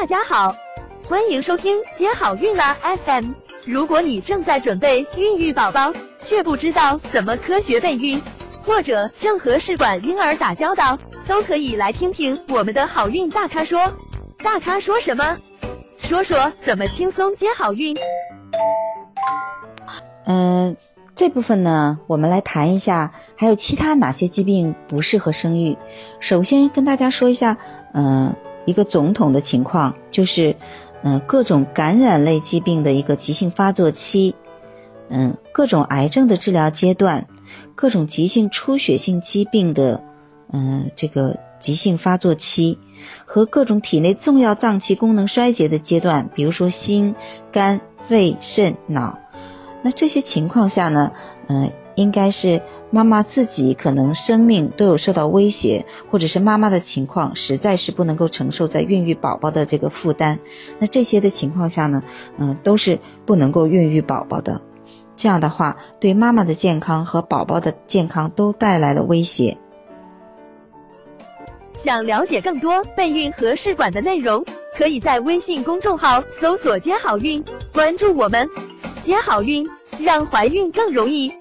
大家好，欢迎收听接好运啦 FM。如果你正在准备孕育宝宝，却不知道怎么科学备孕，或者正和试管婴儿打交道，都可以来听听我们的好运大咖说。大咖说什么？说说怎么轻松接好运。嗯，这部分呢，我们来谈一下，还有其他哪些疾病不适合生育。首先跟大家说一下，嗯，一个总统的情况，就是嗯，各种感染类疾病的一个急性发作期，嗯，各种癌症的治疗阶段，各种急性出血性疾病的嗯这个急性发作期，和各种体内重要脏器功能衰竭的阶段，比如说心、肝、肺、肾、脑。那这些情况下呢，嗯，应该是妈妈自己可能生命都有受到威胁，或者是妈妈的情况实在是不能够承受在孕育宝宝的这个负担。那这些的情况下呢，嗯，都是不能够孕育宝宝的。这样的话，对妈妈的健康和宝宝的健康都带来了威胁。想了解更多备孕和试管的内容，可以在微信公众号搜索“接好运”，关注我们。接好运，让怀孕更容易。